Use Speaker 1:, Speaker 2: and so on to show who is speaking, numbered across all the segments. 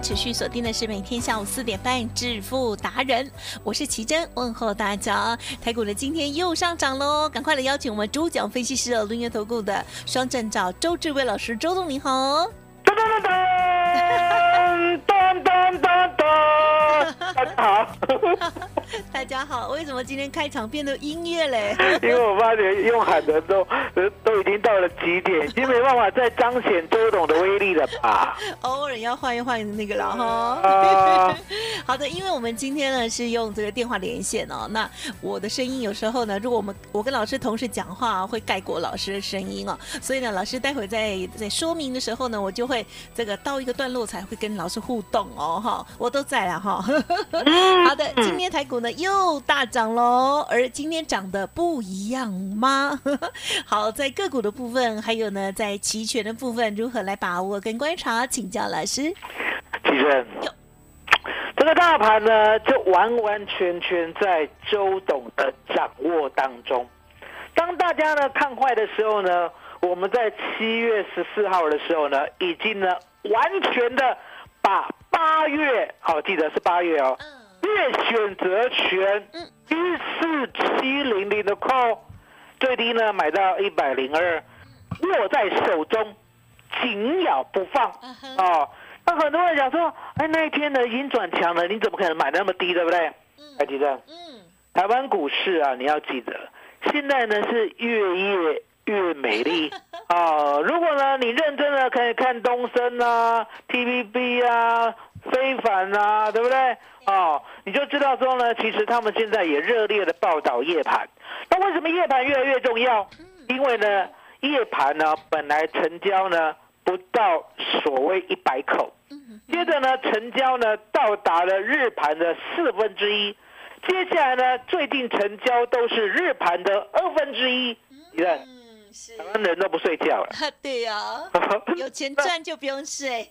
Speaker 1: 持续锁定的是每天下午四点半《致富达人》，我是奇珍，问候大家。台股的今天又上涨喽，赶快来邀请我们主讲分析师哦，轮源投顾的双证照周志伟老师，周总你好。噔噔噔噔噔噔噔，大家好。大家好，为什么今天开场变得音乐嘞？
Speaker 2: 因为我发觉用喊的都都已经到了极点，已经没办法再彰显周董的威力了吧？
Speaker 1: 偶尔要换一换那个了哈。好的，因为我们今天呢是用这个电话连线哦，那我的声音有时候呢，如果我们我跟老师同时讲话，会盖过老师的声音哦，所以呢，老师待会在在说明的时候呢，我就会这个到一个段落才会跟老师互动哦哈，我都在了哈。好的，今天台股。呢又大涨喽，而今天涨的不一样吗？好，在个股的部分，还有呢，在期权的部分，如何来把握跟观察？请教老师。
Speaker 2: 其实，这个大盘呢，就完完全全在周董的掌握当中。当大家呢看坏的时候呢，我们在七月十四号的时候呢，已经呢完全的把八月，好记得是八月哦。月选择权一四七零零的 call，最低呢买到一百零二，握在手中，紧咬不放哦！那很多人讲说，哎，那一天呢已经转强了，你怎么可能买那么低，对不对？还记得？嗯，台湾股市啊，你要记得，现在呢是月夜越美丽啊！如果呢你认真的可以看东升啊、TVB 啊、非凡啊，对不对？哦，你就知道说呢，其实他们现在也热烈的报道夜盘。那为什么夜盘越来越重要？因为呢，夜盘呢本来成交呢不到所谓一百口，接着呢成交呢到达了日盘的四分之一，接下来呢最近成交都是日盘的二分之一，你看。台湾人都不睡觉了。
Speaker 1: 对呀，有钱赚就不用睡。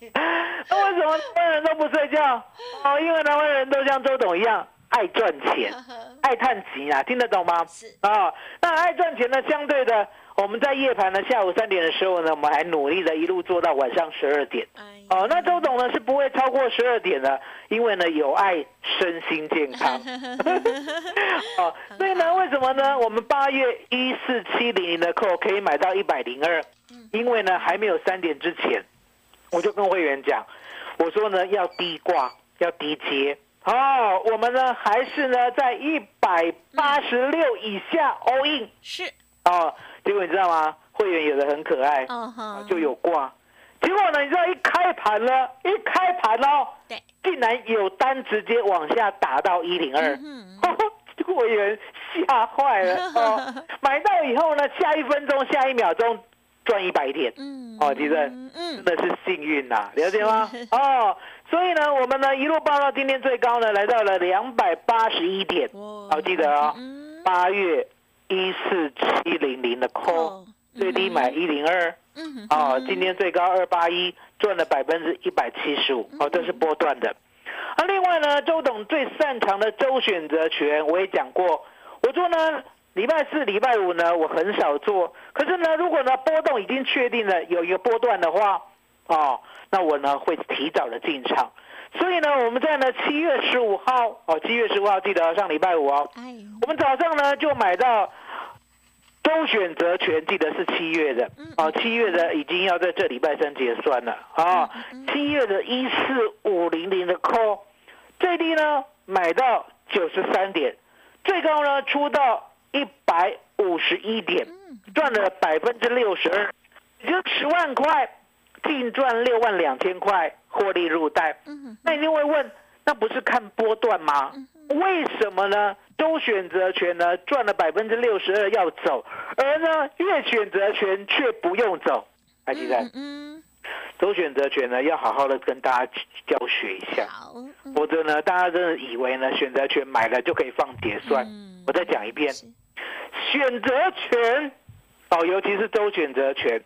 Speaker 2: 那为什么台湾人都不睡觉？哦，因为台湾人都像周董一样爱赚钱，爱探钱啊，听得懂吗？是啊，那爱赚钱呢，相对的。我们在夜盘呢，下午三点的时候呢，我们还努力的一路做到晚上十二点。哦，那周董呢是不会超过十二点的，因为呢有爱身心健康。哦，所以呢，为什么呢？我们八月一四七零零的扣可以买到一百零二，因为呢还没有三点之前，我就跟会员讲，我说呢要低挂，要低接。哦，我们呢还是呢在一百八十六以下 all in。是。哦。结果你知道吗？会员有的很可爱，就有挂。结果呢，你知道一开盘呢，一开盘哦，对，竟然有单直接往下打到一零二，会员吓坏了哦。买到以后呢，下一分钟、下一秒钟赚一百点，嗯哦，其实真的是幸运呐，了解吗？哦，所以呢，我们呢一路报到今天最高呢，来到了两百八十一点，好记得哦，八月。一四七零零的 call，最低买一零二，嗯，哦，今天最高二八一，赚了百分之一百七十五，哦，这是波段的。啊，另外呢，周董最擅长的周选择权，我也讲过，我说呢，礼拜四、礼拜五呢，我很少做，可是呢，如果呢波动已经确定了有一个波段的话，哦，那我呢会提早的进场。所以呢，我们在呢七月十五号哦，七月十五号记得上礼拜五哦，我们早上呢就买到周选择权记得是七月的，哦，七月的已经要在这礼拜三结算了啊。七月的一四五零零的 call，最低呢买到九十三点，最高呢出到一百五十一点，赚了百分之六十二，也就十万块，净赚六万两千块，获利入袋。那你定会问，那不是看波段吗？为什么呢？周选择权呢赚了百分之六十二要走，而呢月选择权却不用走，还记得？嗯，周选择权呢要好好的跟大家教学一下，否则呢大家真的以为呢选择权买了就可以放结算。我再讲一遍，选择权哦，尤其是周选择权，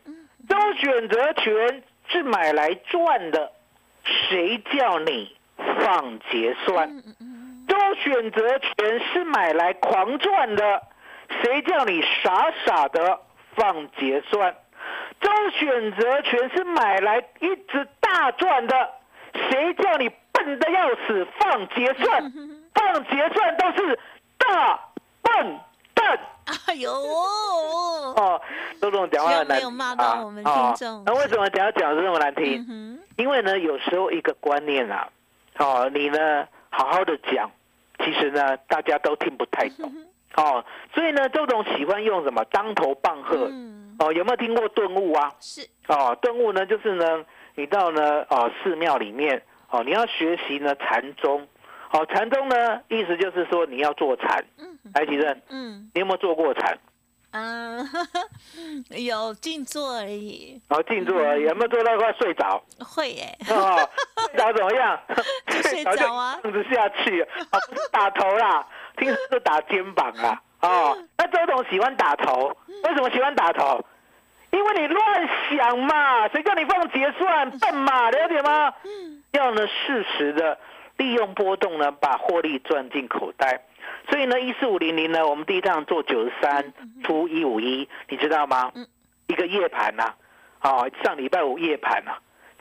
Speaker 2: 周选择权是买来赚的，谁叫你放结算？周选择权是买来狂赚的，谁叫你傻傻的放结算？周选择权是买来一直大赚的，谁叫你笨的要死放结算？放结算都是大笨蛋。哎呦！哦，周总讲话很难
Speaker 1: 啊啊！
Speaker 2: 那为什么讲讲的这么难听？因为呢，有时候一个观念啊，哦，你呢？好好的讲，其实呢，大家都听不太懂，哦，所以呢，周董喜欢用什么当头棒喝，哦，有没有听过顿悟啊？
Speaker 1: 是，
Speaker 2: 哦，顿悟呢，就是呢，你到呢，哦，寺庙里面，哦，你要学习呢禅宗，哦，禅宗呢，意思就是说你要做禅，嗯来吉正，嗯，你有没有做过禅？嗯，
Speaker 1: 有静坐而已。
Speaker 2: 哦，静坐而已，有没有做到快睡着？
Speaker 1: 会耶。
Speaker 2: 哦，睡着怎么样？
Speaker 1: 睡着啊，
Speaker 2: 这样子下去。哦，不是打头啦，听说是打肩膀啊。哦，那周董喜欢打头，为什么喜欢打头？因为你乱想嘛，谁叫你放结算笨嘛，了解吗？嗯。要呢适时的利用波动呢，把获利赚进口袋。所以呢，一四五零零呢，我们第一趟做九十三出一五一，你知道吗？一个夜盘呐，啊，上礼拜五夜盘呐，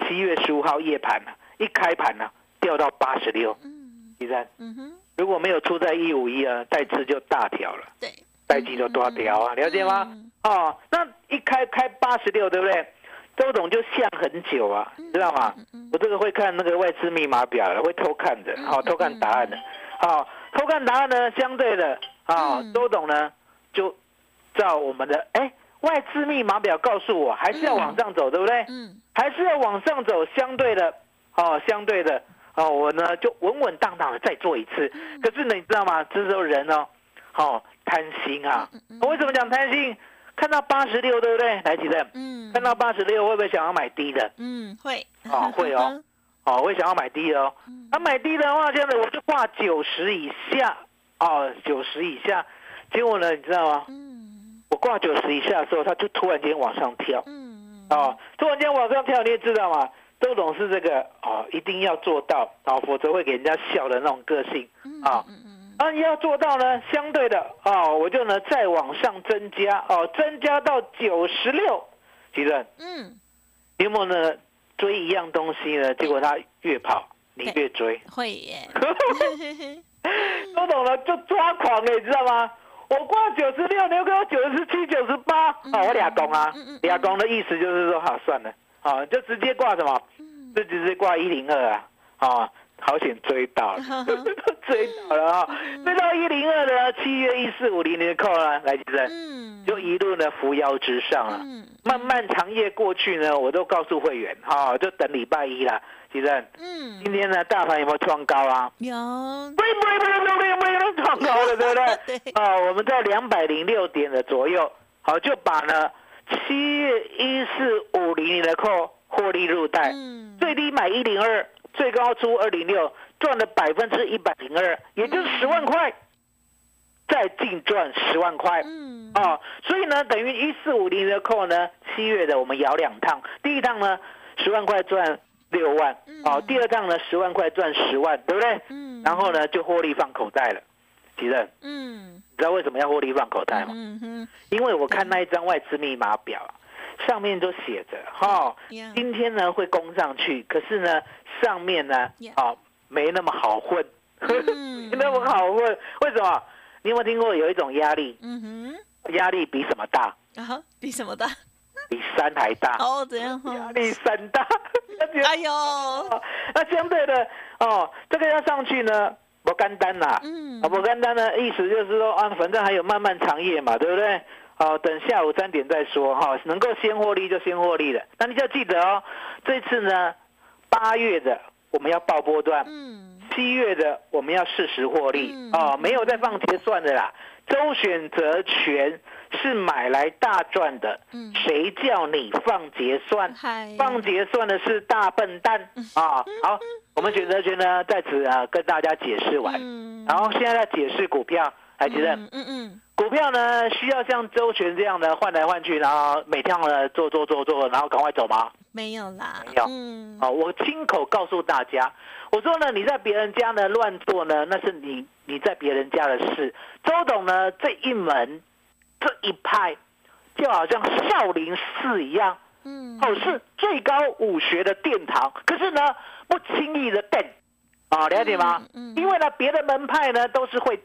Speaker 2: 七月十五号夜盘呐，一开盘呢掉到八十六，第三，如果没有出在一五一啊，代次就大条了，
Speaker 1: 对，
Speaker 2: 代金就多条啊，了解吗？哦，那一开开八十六，对不对？周董就想很久啊，知道吗？我这个会看那个外资密码表的，会偷看的，好，偷看答案的，好。偷看答案呢？相对的啊，周董呢就照我们的哎外资密码表告诉我，还是要往上走，对不对？嗯，还是要往上走。相对的哦，相对的哦，我呢就稳稳当当的再做一次。可是呢，你知道吗？这时候人哦，哦贪心啊。我为什么讲贪心？看到八十六，对不对？来几阵？嗯，看到八十六，会不会想要买低的？
Speaker 1: 嗯，会。
Speaker 2: 哦，会哦。哦，我也想要买低的哦。那买低的话，现在我就挂九十以下哦，九十以下。结果呢，你知道吗？嗯。我挂九十以下的时候，它就突然间往上跳。嗯哦，突然间往上跳，你也知道吗？周董是这个哦，一定要做到哦，否则会给人家笑的那种个性啊。嗯嗯。啊，你要做到呢，相对的哦，我就呢再往上增加哦，增加到九十六，几任？嗯。有没有呢？追一样东西呢，结果他越跑，你越追，
Speaker 1: 会耶。
Speaker 2: 都懂了，就抓狂哎，你知道吗？我挂九十六，你又给我九十七、九十八，啊，我俩公啊，俩公的意思就是说，好算了，啊，就直接挂什么，就直接挂一零二啊，啊。好险追到了，追到了啊！追到一零二的七月一四五零零的扣啊，来吉生，就一路呢扶摇直上了。漫漫长夜过去呢，我都告诉会员哈，就等礼拜一了，吉生。嗯，今天呢，大盘有没有创高啊？
Speaker 1: 有，
Speaker 2: 不不不不不不不创高了，对不对？对。啊，我们在两百零六点的左右，好就把呢七月一四五零零的扣获利入袋，嗯最低买一零二。最高出二零六，赚了百分之一百零二，也就是十万块，再净赚十万块，嗯，啊，所以呢，等于一四五零的扣呢，七月的我们摇两趟，第一趟呢十万块赚六万，啊，第二趟呢十万块赚十万，对不对？嗯，然后呢就获利放口袋了，吉任，嗯，你知道为什么要获利放口袋吗？嗯哼，因为我看那一张外资密码表。上面都写着哈，今天呢会攻上去，可是呢上面呢啊没那么好混，没那么好混。为什么？你有没有听过有一种压力？嗯哼，压力比什么大？
Speaker 1: 啊，比什么大？
Speaker 2: 比山还大。
Speaker 1: 哦，怎样？
Speaker 2: 压力山大。
Speaker 1: 哎呦，
Speaker 2: 那相对的哦，这个要上去呢，不干单啦。嗯。啊，不干单呢，意思就是说啊，反正还有漫漫长夜嘛，对不对？哦，等下午三点再说哈，能够先获利就先获利了。那你就要记得哦，这次呢，八月的我们要报波段，嗯，七月的我们要适时获利，哦，没有再放结算的啦。周选择权是买来大赚的，嗯，谁叫你放结算？放结算的是大笨蛋啊！好，我们选择权呢在此啊跟大家解释完，然后现在要解释股票，还记得？嗯嗯。股票呢，需要像周旋这样的换来换去，然后每天呢做做做做，然后赶快走吗？
Speaker 1: 没有啦，
Speaker 2: 没有。嗯，好，我亲口告诉大家，我说呢，你在别人家呢乱做呢，那是你你在别人家的事。周董呢这一门这一派，就好像少林寺一样，嗯，哦是最高武学的殿堂，可是呢不轻易的登，啊，了解吗？嗯，因为呢别的门派呢都是会。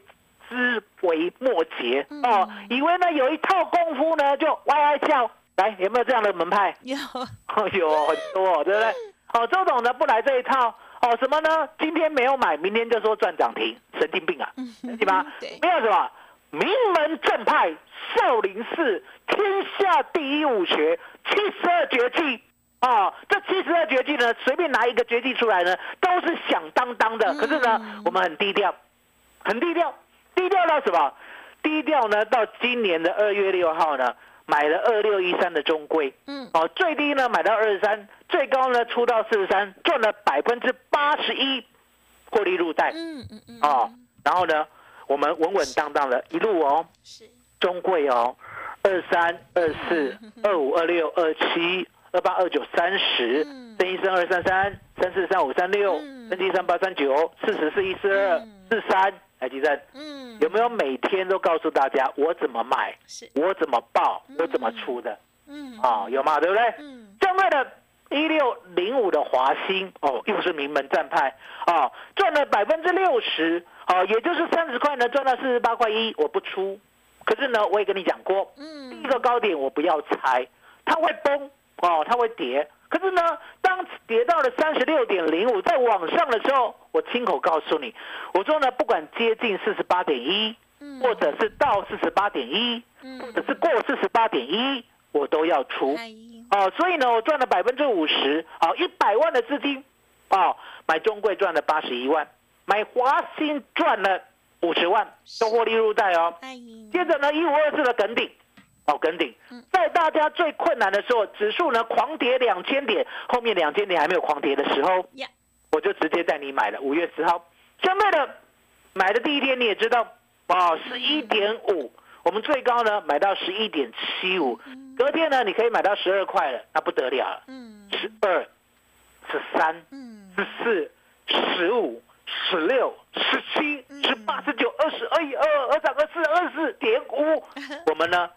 Speaker 2: 枝微末节哦，以为呢有一套功夫呢就歪歪叫，来有没有这样的门派？
Speaker 1: 有，
Speaker 2: 有很多，对不对？哦，周董呢不来这一套哦，什么呢？今天没有买，明天就说赚涨停，神经病啊，对吧？没有什么名门正派少林寺天下第一武学七十二绝技哦，这七十二绝技呢，随便拿一个绝技出来呢，都是响当当的。可是呢，我们很低调，很低调。低调到什么？低调呢？到今年的二月六号呢，买了二六一三的中贵，嗯，哦，最低呢买到二十三，最高呢出到四十三，赚了百分之八十一，获利入袋，嗯嗯嗯，哦，然后呢，我们稳稳当当的一路哦，是。中贵哦，二三二四二五二六二七二八二九三十，三一三二三三三四三五三六三七三八三九四十四一四二四三。海基证，嗯，有没有每天都告诉大家我怎么买，我怎么报，我怎么出的？嗯，啊，有吗？对不对？嗯，正位的，一六零五的华兴，哦，又是名门战派，啊，赚了百分之六十，哦，也就是三十块呢，赚到四十八块一，我不出。可是呢，我也跟你讲过，嗯，第一个高点我不要猜，它会崩，哦，它会跌。可是呢，当跌到了三十六点零五，在往上的时候，我亲口告诉你，我说呢，不管接近四十八点一，或者是到四十八点一，或者是过四十八点一，我都要出。哦，所以呢，我赚了百分之五十，哦，一百万的资金，哦，买中贵赚了八十一万，买华兴赚了五十万，都获利入袋哦。接着呢，一五二四的梗顶。哦，跟顶，在大家最困难的时候，指数呢狂跌两千点，后面两千点还没有狂跌的时候，我就直接带你买了。五月十号，相对的买的第一天你也知道，哦，十一点五，我们最高呢买到十一点七五，隔天呢你可以买到十二块了，那不得了了。嗯，十二、十三、十四、十五、十六、十七、十八、十九、二十二、一、二二、三、二四、二四点五，我们呢？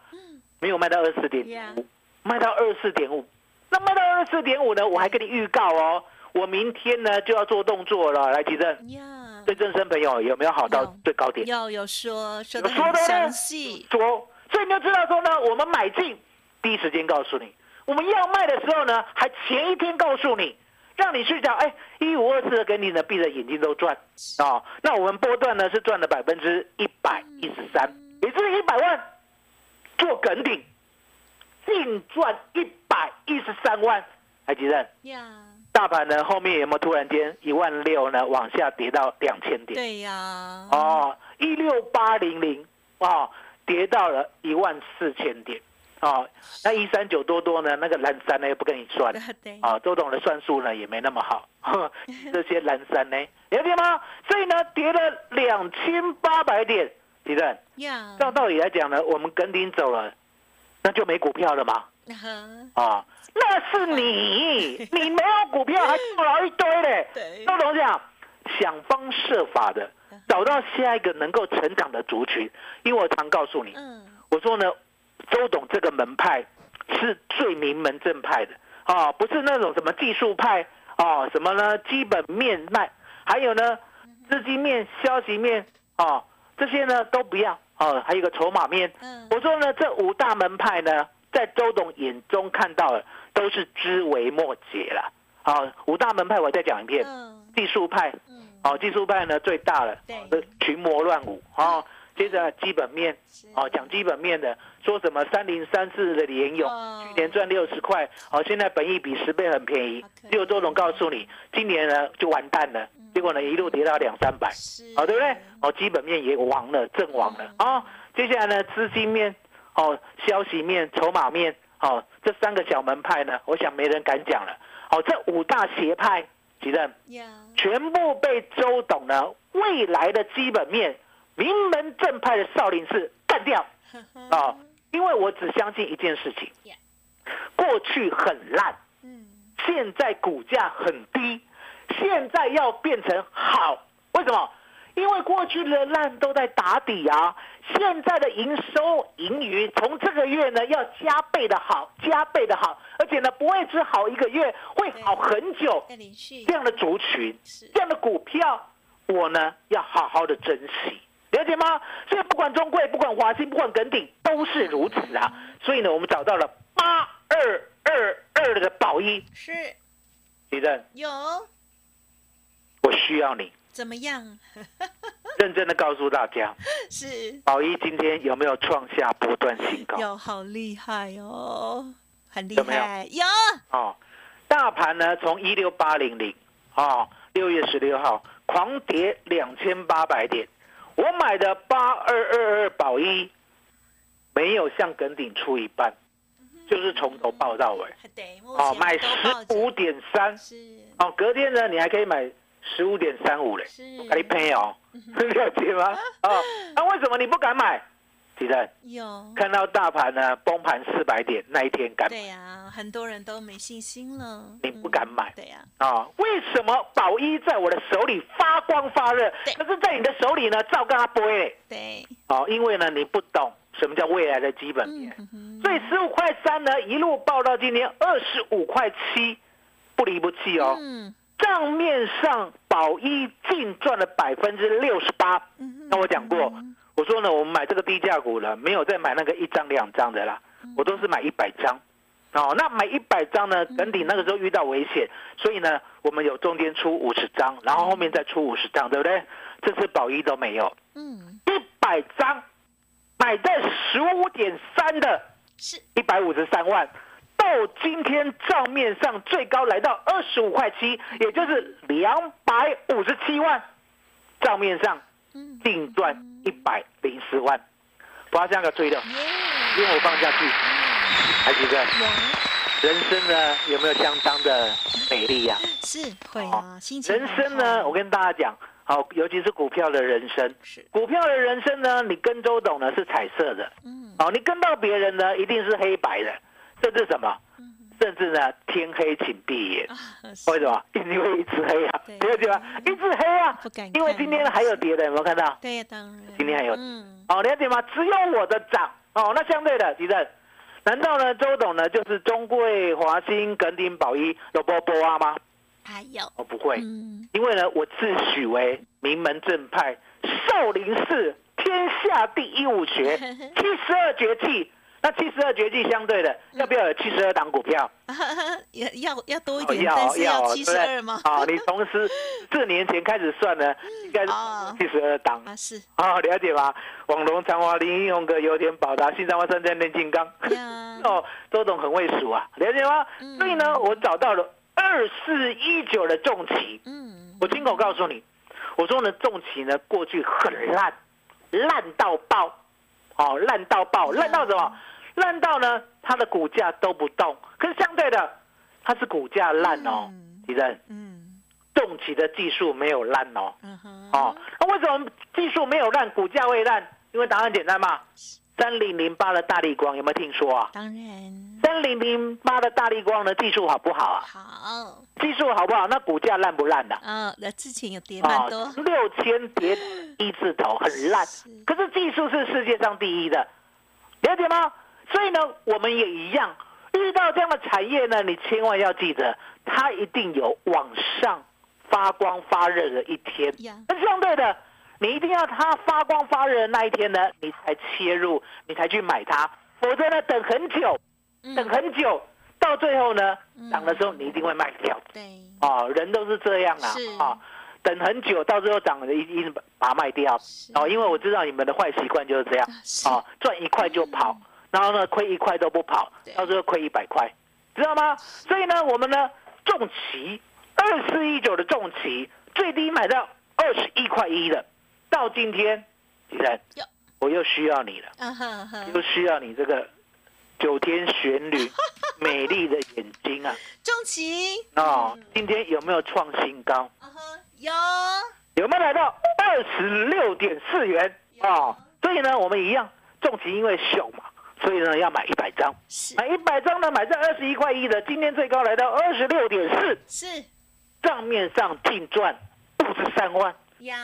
Speaker 2: 没有卖到二十四点五，卖到二十四点五。那卖到二十四点五呢？我还跟你预告哦，我明天呢就要做动作了。来，吉正，对正生朋友有没有好到最高点？
Speaker 1: 有有说说的很详细。
Speaker 2: 说，所以你就知道说呢，我们买进第一时间告诉你，我们要卖的时候呢，还前一天告诉你，让你去讲，哎，一五二四的给你呢，闭着眼睛都赚啊。那我们波段呢是赚了百分之一百一十三，也就是一百万。做梗顶，净赚一百一十三万，还记得？呀，大盘呢后面有没有突然间一万六呢往下跌到两千点？
Speaker 1: 对呀。
Speaker 2: 哦，一六八零零啊，跌到了一万四千点。哦，那一三九多多呢？那个蓝山呢又不跟你算。对。啊，周董的算术呢也没那么好。这些蓝山呢，了解吗？所以呢，跌了两千八百点。照道理来讲呢，我们跟丁走了，那就没股票了吗？啊，那是你，你没有股票还做了一堆嘞。周董讲，想方设法的找到下一个能够成长的族群，因为我常告诉你，我说呢，周董这个门派是最名门正派的啊，不是那种什么技术派啊，什么呢？基本面卖，还有呢，资金面、消息面啊。这些呢都不要哦，还有一个筹码面。
Speaker 1: 嗯，
Speaker 2: 我说呢，这五大门派呢，在周董眼中看到的都是枝微末节了。好，五大门派我再讲一遍，
Speaker 1: 嗯
Speaker 2: 技术派，
Speaker 1: 嗯，
Speaker 2: 哦，技术派呢最大了，群魔乱舞哦。接着基本面，
Speaker 1: 是
Speaker 2: 哦，讲基本面的，说什么三零三四的联勇，
Speaker 1: 哦
Speaker 2: 去年赚六十块，哦，现在本益比十倍很便宜
Speaker 1: 好可。怜
Speaker 2: 结果周总告诉你，今年呢就完蛋了，结果呢一路跌到两三百，
Speaker 1: 好，
Speaker 2: 哦，对不对？哦，基本面也亡了，阵亡了。啊、哦。接下来呢，资金面、哦，消息面、筹码面，哦，这三个小门派呢，我想没人敢讲了。哦，这五大邪派，几任？
Speaker 1: 呀，
Speaker 2: 全部被周董呢未来的基本面名门正派的少林寺干掉。啊、哦！因为我只相信一件事情。过去很烂，
Speaker 1: 嗯，
Speaker 2: 现在股价很低，现在要变成好，为什么？因为过去的烂都在打底啊，现在的营收盈余从这个月呢要加倍的好，加倍的好，而且呢不会只好一个月，会好很久。这样的族群
Speaker 1: 是，
Speaker 2: 这样的股票，我呢要好好的珍惜，了解吗？所以不管中贵，不管华兴，不管耿鼎，都是如此啊。所以呢，我们找到了八二二二的宝一，
Speaker 1: 是。
Speaker 2: 李正，
Speaker 1: 有。
Speaker 2: 我需要你。
Speaker 1: 怎么样？
Speaker 2: 认真的告诉大家，
Speaker 1: 是。
Speaker 2: 宝一今天有没有创下波段新高？
Speaker 1: 有好厉害哦，很厉
Speaker 2: 有没有？
Speaker 1: 害，有。
Speaker 2: 哦，大盘呢从一六八零零哦，六月十六号狂跌两千八百点，我买的八二二二宝一没有向梗顶出一半，就是从头报到尾。哦，买十五点三。
Speaker 1: 是。
Speaker 2: 哦，隔天呢你还可以买十五点三五嘞，
Speaker 1: 是。
Speaker 2: 给你配哦，了解吗？哦，那为什么你不敢买？其实
Speaker 1: 有。
Speaker 2: 看到大盘呢崩盘四百点那一天敢买。
Speaker 1: 对呀，很多人都没信心了，
Speaker 2: 你不敢买。
Speaker 1: 嗯对呀，
Speaker 2: 啊、为什么宝一在我的手里发光发热，可是在你的手里呢照跟它播嘞？
Speaker 1: 对，
Speaker 2: 哦，因为呢你不懂什么叫未来的基本面，
Speaker 1: 嗯
Speaker 2: 所以十五块三呢一路报到今天二十五块七，不离不弃哦。
Speaker 1: 嗯
Speaker 2: 账面上宝一净赚了百分之六十八。那我讲过
Speaker 1: 嗯，
Speaker 2: 我说呢，我们买这个低价股了，没有再买那个一张两张的啦，
Speaker 1: 嗯。
Speaker 2: 我都是买一百张。哦，那买一百张呢，耿鼎那个时候遇到危险，所以呢，我们有中间出五十张，然后后面再出五十张，对不对？这次宝一都没有，
Speaker 1: 嗯。
Speaker 2: 一百张买在十五点三的，
Speaker 1: 是。
Speaker 2: 一百五十三万，到今天账面上最高来到二十五块七，也就是两百五十七万，账面上
Speaker 1: 嗯。
Speaker 2: 净赚一百零四万，把这样个追的，因为我放下去，还记得？
Speaker 1: 有。
Speaker 2: 人生呢有没有相当的美丽呀、
Speaker 1: 是会啊，心情
Speaker 2: 人生呢，我跟大家讲，好，尤其是股票的人生，
Speaker 1: 是。
Speaker 2: 股票的人生呢，你跟周董呢是彩色的，
Speaker 1: 嗯。
Speaker 2: 哦，你跟到别人呢一定是黑白的，甚至什么，
Speaker 1: 嗯
Speaker 2: 甚至呢天黑请闭眼。为什么？因为一直黑啊，
Speaker 1: 对
Speaker 2: 了解吗？一直黑啊，因为今天还有跌的，有没有看到？
Speaker 1: 对呀，当然
Speaker 2: 今天还有
Speaker 1: 嗯
Speaker 2: 哦，了解吗？只有我的涨哦，那相对的，吉正，难道呢周董呢就是中贵、华兴、耿鼎、宝一罗波波啊吗？
Speaker 1: 还有
Speaker 2: 哦，不会，
Speaker 1: 嗯
Speaker 2: 因为呢我自诩为名门正派，少林寺天下第一武学，七十二绝技。那七十二绝技相对的，要不要有七十二档股票？
Speaker 1: 要要要多一
Speaker 2: 哦
Speaker 1: 点，
Speaker 2: 要
Speaker 1: 但是
Speaker 2: 要
Speaker 1: 七十二吗？
Speaker 2: 哦，你从十四年前开始算呢，应该是
Speaker 1: 哦
Speaker 2: 七十二档。
Speaker 1: 啊是
Speaker 2: 哦，了解吗？网龙、长华、林英、红哥、油田、宝达、新三万、三千、炼金刚。
Speaker 1: 呀，
Speaker 2: 哦，周董很会数啊，了解吗？
Speaker 1: 嗯
Speaker 2: 所以呢，我找到了二四一九的重旗，
Speaker 1: 嗯
Speaker 2: 我亲口告诉你，我说呢，重旗呢过去很烂，烂到爆，哦，烂到爆，烂到什么？烂到呢，它的股价都不动。可是相对的，它是股价烂哦
Speaker 1: 嗯，
Speaker 2: 敌人
Speaker 1: 嗯
Speaker 2: 动起的技术没有烂哦。
Speaker 1: 嗯哼
Speaker 2: 哦，那为什么技术没有烂，股价会烂？因为答案简单嘛。三零零八的大力光有没有听说啊？
Speaker 1: 当然
Speaker 2: 三零零八的大力光呢，技术好不好啊？
Speaker 1: 好
Speaker 2: 技术好不好？那股价烂不烂的、
Speaker 1: 啊，那之前有跌蛮多，
Speaker 2: 六千跌一字头，很烂。可是技术是世界上第一的，了解吗？所以呢，我们也一样，遇到这样的产业呢，你千万要记得，它一定有往上发光发热的一天。
Speaker 1: 呀。
Speaker 2: 那相对的，你一定要它发光发热的那一天呢，你才切入，你才去买它，否则呢，等很久，等很久，到最后呢，涨的时候你一定会卖掉。
Speaker 1: 对，
Speaker 2: 哦，人都是这样啊，啊，等很久，到最后涨了，一一定把它卖掉。哦，因为我知道你们的坏习惯就是这样，哦，赚一块就跑，然后呢，亏一块都不跑，到最后亏一百块，知道吗？所以呢，我们呢，重旗二四一九的重旗最低买到二十一块一的，到今天，李然，我又需要你了，又需要你这个九天玄女 美丽的眼睛啊，
Speaker 1: 重旗
Speaker 2: 哦，今天有没有创新高？
Speaker 1: 有，
Speaker 2: 有没有来到二十六点四元？啊？所以呢，我们一样，重旗因为小嘛，所以呢要买一百张，买一百张呢买在二十一块一的，今天最高来到二十六点四，
Speaker 1: 是
Speaker 2: 账面上净赚不止三万，
Speaker 1: 呀，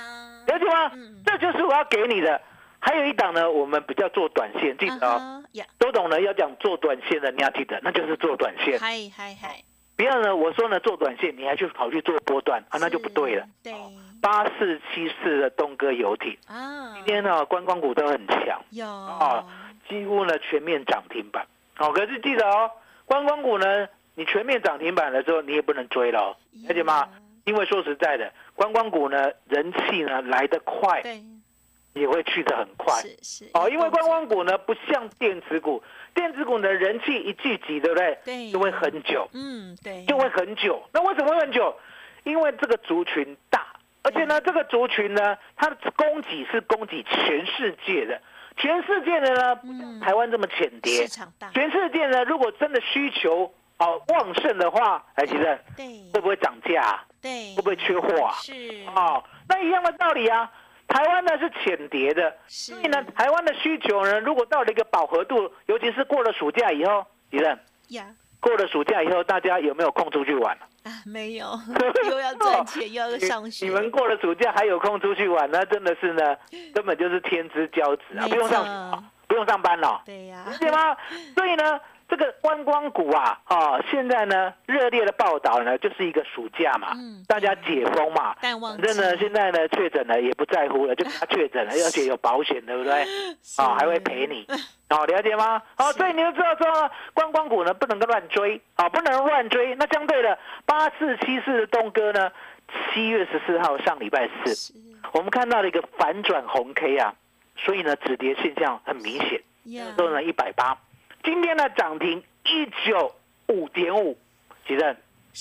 Speaker 2: 了解吗？这就是我要给你的。还有一档呢，我们比较做短线，记得哦。都懂了，要讲做短线的，你要记得，那就是做短线。
Speaker 1: 嗨嗨嗨！
Speaker 2: 不要呢，我说呢做短线，你还去跑去做波段啊，那就不对了。
Speaker 1: 对。
Speaker 2: 八四七四的东哥游艇啊，今天呢观光股都很强，
Speaker 1: 有啊，
Speaker 2: 几乎呢全面涨停板。好，可是记得哦，观光股呢，你全面涨停板的时候，你也不能追了，了解吗？因为说实在的，观光股呢人气呢来得快。
Speaker 1: 对。
Speaker 2: 也会去的很快，
Speaker 1: 是是
Speaker 2: 哦，因为观光股呢不像电子股，电子股的人气一聚集，对不对？
Speaker 1: 对，
Speaker 2: 就会很久，
Speaker 1: 嗯，对，
Speaker 2: 就会很久。那为什么会很久？因为这个族群大，而且呢，这个族群呢，它的供给是供给全世界的，全世界的呢，台湾这么浅碟，
Speaker 1: 市场大，
Speaker 2: 全世界呢，如果真的需求哦旺盛的话，哎其实，会不会涨价？
Speaker 1: 对，
Speaker 2: 会不会缺货？啊？
Speaker 1: 是，
Speaker 2: 哦，那一样的道理啊。台湾呢是浅碟的，所以呢，台湾的需求呢，如果到了一个饱和度，尤其是过了暑假以后，李任，
Speaker 1: 呀，
Speaker 2: 过了暑假以后，大家有没有空出去玩？
Speaker 1: 啊，没有，又要赚钱，又要上学。
Speaker 2: 你们过了暑假还有空出去玩，那真的是呢，根本就是天之骄子啊，不用上学，不用上班了，
Speaker 1: 对呀，
Speaker 2: 理解吗？所以呢。这个观光股啊，啊，现在呢热烈的报道呢，就是一个暑假嘛，大家解封嘛，反正呢现在呢确诊了也不在乎了，就 他确诊了，而且有保险，对不对？啊，还会赔你，好了解吗？好，所以你就知道说观光股呢不能够乱追啊，不能乱追。那相对的八四七四的东哥呢，七月十四号上礼拜四，我们看到了一个反转红 K 啊，所以呢止跌现象很明显，都呢一百八。今天的涨停一九五点五，几任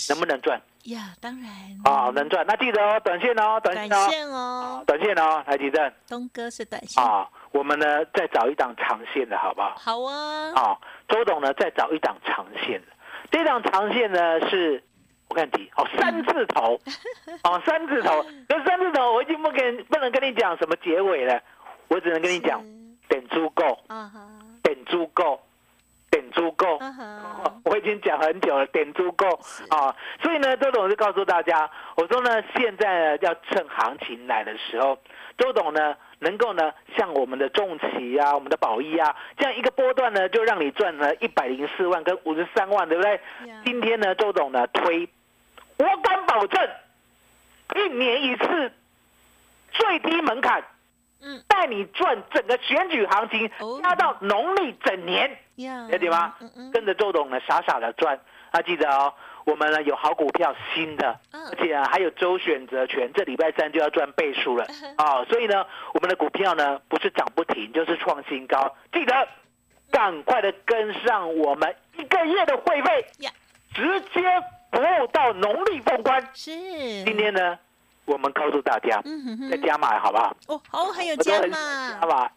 Speaker 2: 能不能赚？
Speaker 1: 呀，当然。
Speaker 2: 啊，能赚。那记得哦，短线哦，
Speaker 1: 短线哦，
Speaker 2: 短线哦，来几阵。
Speaker 1: 东哥是短线。
Speaker 2: 啊，我们呢再找一档长线的好不好？
Speaker 1: 好啊。
Speaker 2: 啊，周董呢再找一档长线的，这档长线呢是，我看题哦，三字头，哦，三字头，那三字头我已经不跟不能跟你讲什么结尾了，我只能跟你讲点足够，啊哈，点足够。我已经讲很久了，点足够啊！所以呢，周董就告诉大家，我说呢，现在要趁行情来的时候，周董呢能够呢像我们的重企啊、我们的宝益啊，这样一个波段呢就让你赚了一百零四万跟五十三万，对不对？今天呢，周董呢推，我敢保证，一年一次，最低门槛。带你赚整个选举行情，压到农历整年，了解吗？跟着周董呢，傻傻的赚。啊，记得哦，我们呢有好股票新的，而且还有周选择权，这礼拜三就要赚倍数了啊！所以呢，我们的股票呢不是涨不停，就是创新高。记得赶快的跟上我们一个月的会费，直接服务到农历封关。
Speaker 1: 是，
Speaker 2: 今天呢？我们告诉大家，再加码好不好？
Speaker 1: 哦，好，还有加码，
Speaker 2: 好吧？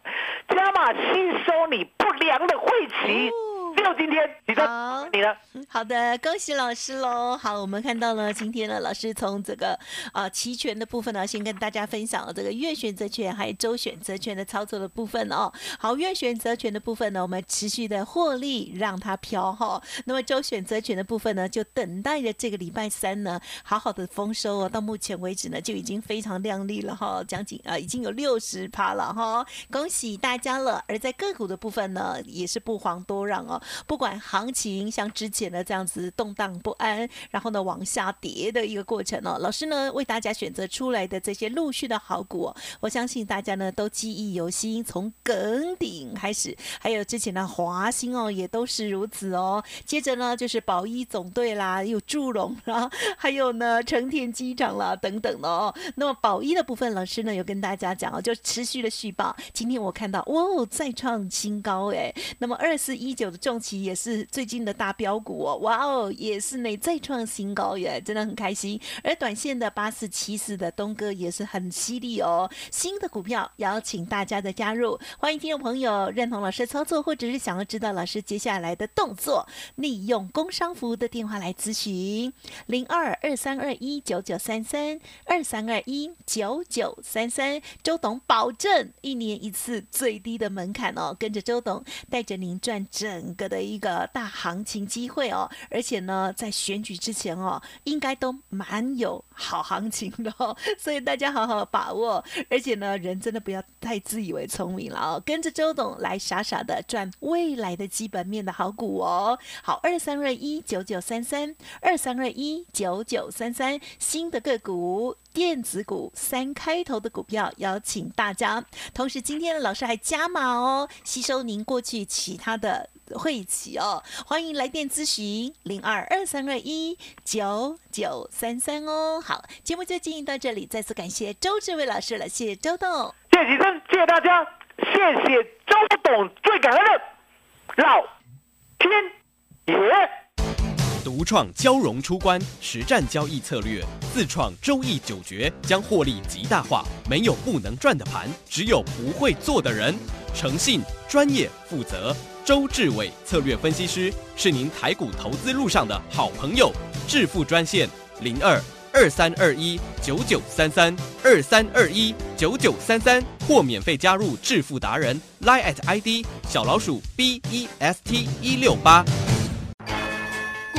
Speaker 2: 加码吸收你不良的晦气。就今天，你的，你呢？
Speaker 1: 好的，恭喜老师喽！好，我们看到了今天呢，老师从这个啊期权的部分呢，先跟大家分享了这个月选择权还有周选择权的操作的部分哦。好，月选择权的部分呢，我们持续的获利让它飘哈。那么周选择权的部分呢，就等待着这个礼拜三呢，好好的丰收哦。到目前为止呢，就已经非常亮丽了哈，将近啊已经有六十趴了哈，恭喜大家了。而在个股的部分呢，也是不遑多让哦。不管行情像之前的这样子动荡不安，然后呢往下跌的一个过程哦，老师呢为大家选择出来的这些陆续的好股，我相信大家呢都记忆犹新，从耿鼎开始，还有之前的华兴哦，也都是如此哦。接着呢就是宝一总队啦，有祝融啦，还有呢成田机场啦等等的哦。那么宝一的部分，老师呢有跟大家讲哦，就持续的续报。今天我看到哇哦，再创新高哎。那么二四一九的重旗也是最近的大标股哦，哇哦，也是呢再创新高耶，真的很开心。而短线的八四七四的东哥也是很犀利哦，新的股票邀请大家的加入，欢迎听众朋友认同老师操作，或者是想要知道老师接下来的动作，利用工商服务的电话来咨询。零二二三二一九九三三二三二一九九三三，周董保证一年一次最低的门槛哦，跟着周董带着您赚整个的一个大行情机会哦，而且呢，在选举之前哦，应该都蛮有好行情的哦，所以大家好好把握，而且呢，人真的不要太自以为聪明了哦，跟着周董来傻傻的赚未来的基本面的好股哦。好，二三二一九九三三，二三二一九九三三，新的个股。电子股三开头的股票，邀请大家。同时，今天老师还加码哦，吸收您过去其他的会期哦。欢迎来电咨询零二二三二一九九三三哦。好，节目就进行到这里，再次感谢周志伟老师了，谢谢周董，
Speaker 2: 谢谢生，谢谢大家，谢谢周董，最感恩的老天爷。
Speaker 3: 独创交融出关实战交易策略，自创周易九诀，将获利极大化。没有不能赚的盘，只有不会做的人。诚信、专业、负责，周志伟策略分析师是您台股投资路上的好朋友。致富专线零二二三二一九九三三二三二一九九三三，或免费加入致富达人 Line at ID 小老鼠 B E S T 一六八。